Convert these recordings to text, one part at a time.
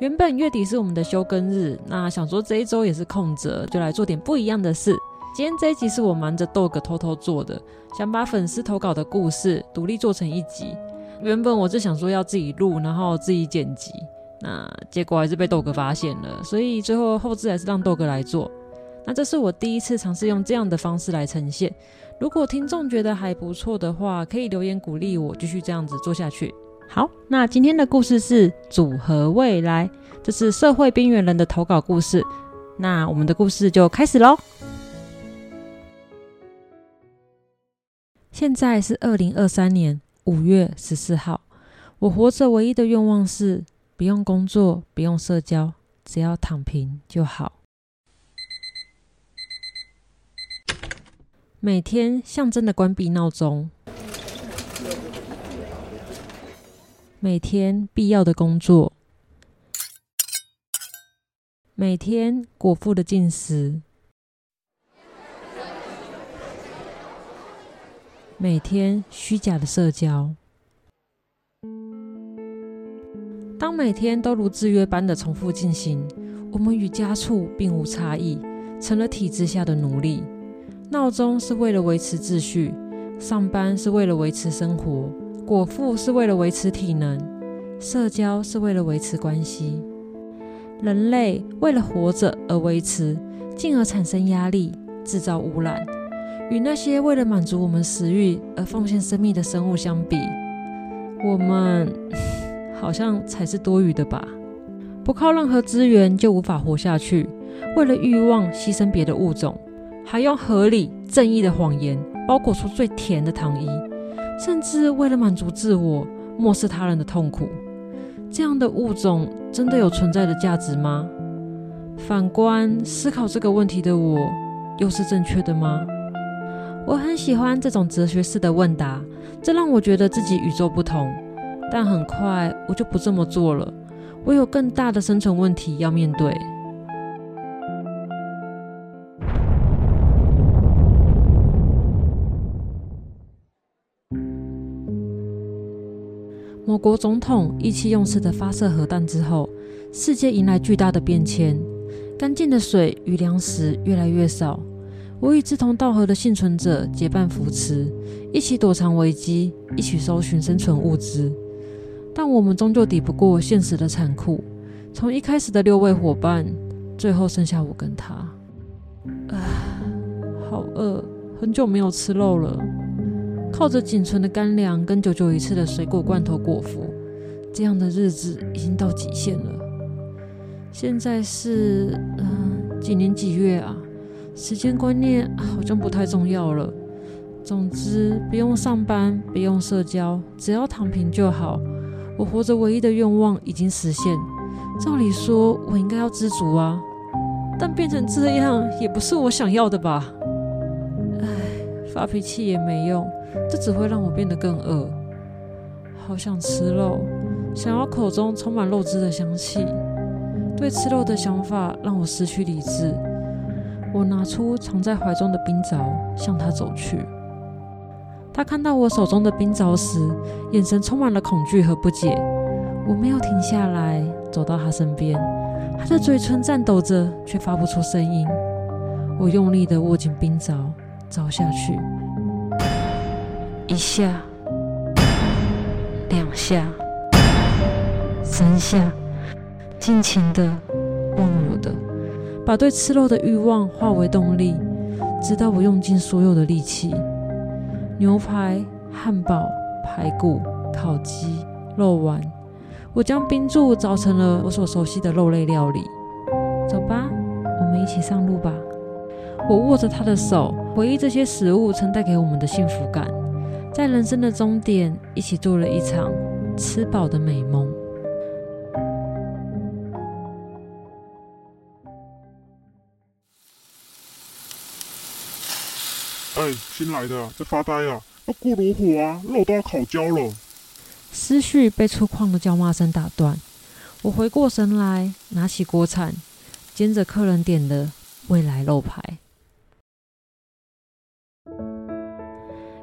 原本月底是我们的休更日，那想说这一周也是空着，就来做点不一样的事。今天这一集是我瞒着豆哥偷偷做的，想把粉丝投稿的故事独立做成一集。原本我是想说要自己录，然后自己剪辑，那结果还是被豆哥发现了，所以最后后制还是让豆哥来做。那这是我第一次尝试用这样的方式来呈现。如果听众觉得还不错的话，可以留言鼓励我继续这样子做下去。好，那今天的故事是组合未来，这是社会边缘人的投稿故事。那我们的故事就开始喽。现在是二零二三年五月十四号，我活着唯一的愿望是不用工作，不用社交，只要躺平就好。每天象征的关闭闹钟。每天必要的工作，每天果腹的进食，每天虚假的社交。当每天都如制约般的重复进行，我们与家畜并无差异，成了体制下的奴隶。闹钟是为了维持秩序，上班是为了维持生活。果腹是为了维持体能，社交是为了维持关系。人类为了活着而维持，进而产生压力，制造污染。与那些为了满足我们食欲而奉献生命的生物相比，我们 好像才是多余的吧？不靠任何资源就无法活下去，为了欲望牺牲别的物种，还用合理正义的谎言包裹出最甜的糖衣。甚至为了满足自我，漠视他人的痛苦，这样的物种真的有存在的价值吗？反观思考这个问题的我，又是正确的吗？我很喜欢这种哲学式的问答，这让我觉得自己与众不同。但很快我就不这么做了，我有更大的生存问题要面对。某国总统意气用事的发射核弹之后，世界迎来巨大的变迁，干净的水与粮食越来越少。我与志同道合的幸存者结伴扶持，一起躲藏危机，一起搜寻生存物资。但我们终究抵不过现实的残酷。从一开始的六位伙伴，最后剩下我跟他。啊，好饿，很久没有吃肉了。靠着仅存的干粮跟久久一次的水果罐头果腹，这样的日子已经到极限了。现在是嗯、几年几月啊？时间观念好像不太重要了。总之，不用上班，不用社交，只要躺平就好。我活着唯一的愿望已经实现。照理说，我应该要知足啊，但变成这样也不是我想要的吧？发脾气也没用。这只会让我变得更饿，好想吃肉，想要口中充满肉汁的香气。对吃肉的想法让我失去理智。我拿出藏在怀中的冰凿，向他走去。他看到我手中的冰凿时，眼神充满了恐惧和不解。我没有停下来，走到他身边，他的嘴唇颤抖着，却发不出声音。我用力地握紧冰凿，凿下去。一下，两下，三下，尽情的、忘我的，把对吃肉的欲望化为动力，直到我用尽所有的力气。牛排、汉堡、排骨、烤鸡、肉丸，我将冰柱凿成了我所熟悉的肉类料理。走吧，我们一起上路吧。我握着他的手，回忆这些食物曾带给我们的幸福感，在人生的终点，一起做了一场吃饱的美梦。哎，新来的在发呆啊？要过炉火啊，肉都要烤焦了。思绪被粗犷的叫骂声打断，我回过神来，拿起锅铲，煎着客人点的未来肉排。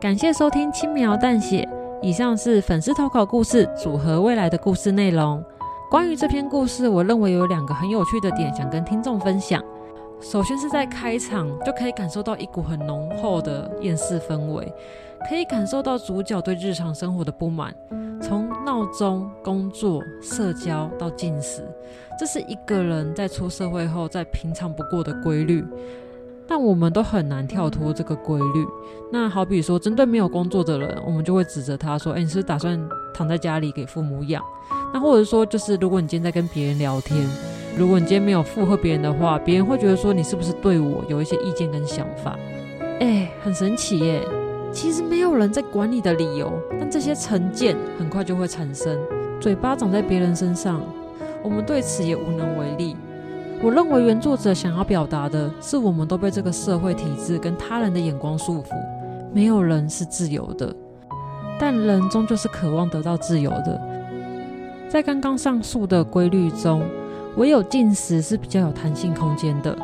感谢收听轻描淡写，以上是粉丝投稿故事组合未来的故事内容。关于这篇故事，我认为有两个很有趣的点想跟听众分享。首先是在开场就可以感受到一股很浓厚的厌世氛围，可以感受到主角对日常生活的不满，从闹钟、工作、社交到进食，这是一个人在出社会后再平常不过的规律。但我们都很难跳脱这个规律。那好比说，针对没有工作的人，我们就会指责他说：“哎，你是打算躺在家里给父母养？”那或者说，就是如果你今天在跟别人聊天。如果你今天没有附和别人的话，别人会觉得说你是不是对我有一些意见跟想法？哎，很神奇耶！其实没有人在管你的理由，但这些成见很快就会产生。嘴巴长在别人身上，我们对此也无能为力。我认为原作者想要表达的是，我们都被这个社会体制跟他人的眼光束缚，没有人是自由的。但人终究是渴望得到自由的。在刚刚上述的规律中。唯有进食是比较有弹性空间的。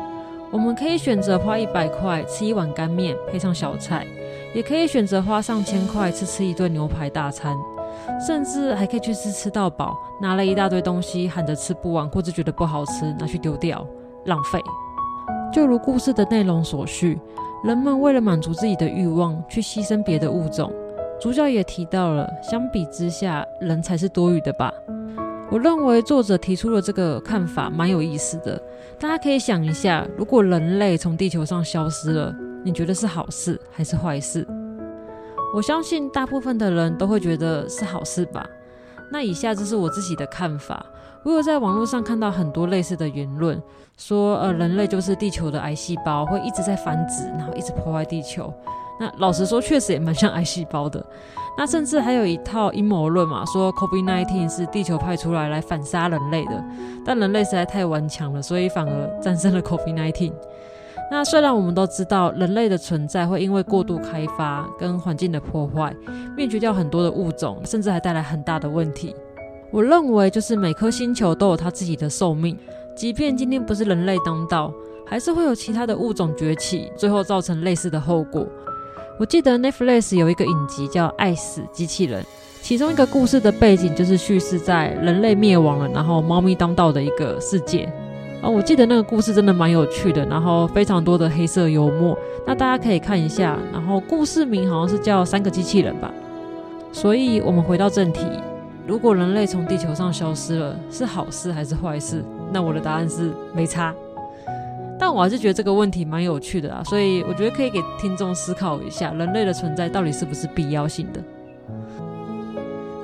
我们可以选择花一百块吃一碗干面配上小菜，也可以选择花上千块吃吃一顿牛排大餐，甚至还可以去吃吃到饱，拿了一大堆东西喊着吃不完，或者觉得不好吃拿去丢掉，浪费。就如故事的内容所叙，人们为了满足自己的欲望去牺牲别的物种。主角也提到了，相比之下，人才是多余的吧。我认为作者提出了这个看法蛮有意思的，大家可以想一下，如果人类从地球上消失了，你觉得是好事还是坏事？我相信大部分的人都会觉得是好事吧。那以下就是我自己的看法。我有在网络上看到很多类似的言论，说呃人类就是地球的癌细胞，会一直在繁殖，然后一直破坏地球。那老实说，确实也蛮像癌细胞的。那甚至还有一套阴谋论嘛，说 COVID-19 是地球派出来来反杀人类的，但人类实在太顽强了，所以反而战胜了 COVID-19。那虽然我们都知道人类的存在会因为过度开发跟环境的破坏，灭绝掉很多的物种，甚至还带来很大的问题。我认为就是每颗星球都有它自己的寿命，即便今天不是人类当道，还是会有其他的物种崛起，最后造成类似的后果。我记得 Netflix 有一个影集叫《爱死机器人》，其中一个故事的背景就是叙事在人类灭亡了，然后猫咪当道的一个世界。我记得那个故事真的蛮有趣的，然后非常多的黑色幽默，那大家可以看一下。然后故事名好像是叫《三个机器人》吧。所以我们回到正题，如果人类从地球上消失了，是好事还是坏事？那我的答案是没差。但我还是觉得这个问题蛮有趣的啊，所以我觉得可以给听众思考一下，人类的存在到底是不是必要性的？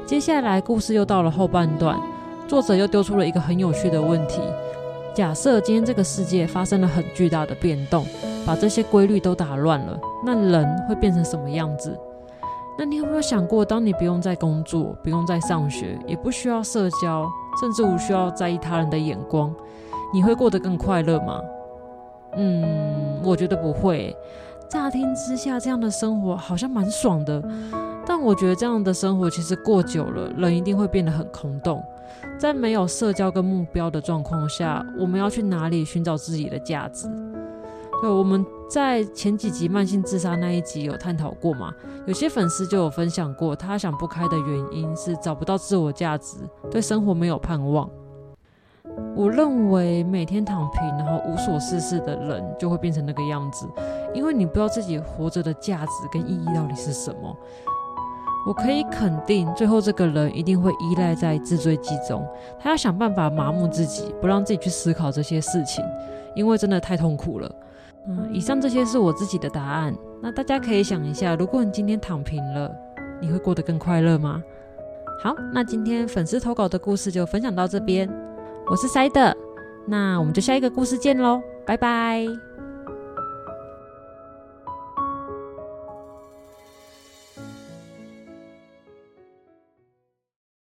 接下来故事又到了后半段，作者又丢出了一个很有趣的问题：假设今天这个世界发生了很巨大的变动，把这些规律都打乱了，那人会变成什么样子？那你有没有想过，当你不用再工作，不用再上学，也不需要社交，甚至无需要在意他人的眼光，你会过得更快乐吗？嗯，我觉得不会。乍听之下，这样的生活好像蛮爽的，但我觉得这样的生活其实过久了，人一定会变得很空洞。在没有社交跟目标的状况下，我们要去哪里寻找自己的价值？对，我们在前几集慢性自杀那一集有探讨过嘛？有些粉丝就有分享过，他想不开的原因是找不到自我价值，对生活没有盼望。我认为每天躺平，然后无所事事的人就会变成那个样子，因为你不知道自己活着的价值跟意义到底是什么。我可以肯定，最后这个人一定会依赖在自罪记中，他要想办法麻木自己，不让自己去思考这些事情，因为真的太痛苦了。嗯，以上这些是我自己的答案，那大家可以想一下，如果你今天躺平了，你会过得更快乐吗？好，那今天粉丝投稿的故事就分享到这边。我是塞德，那我们就下一个故事见喽，拜拜。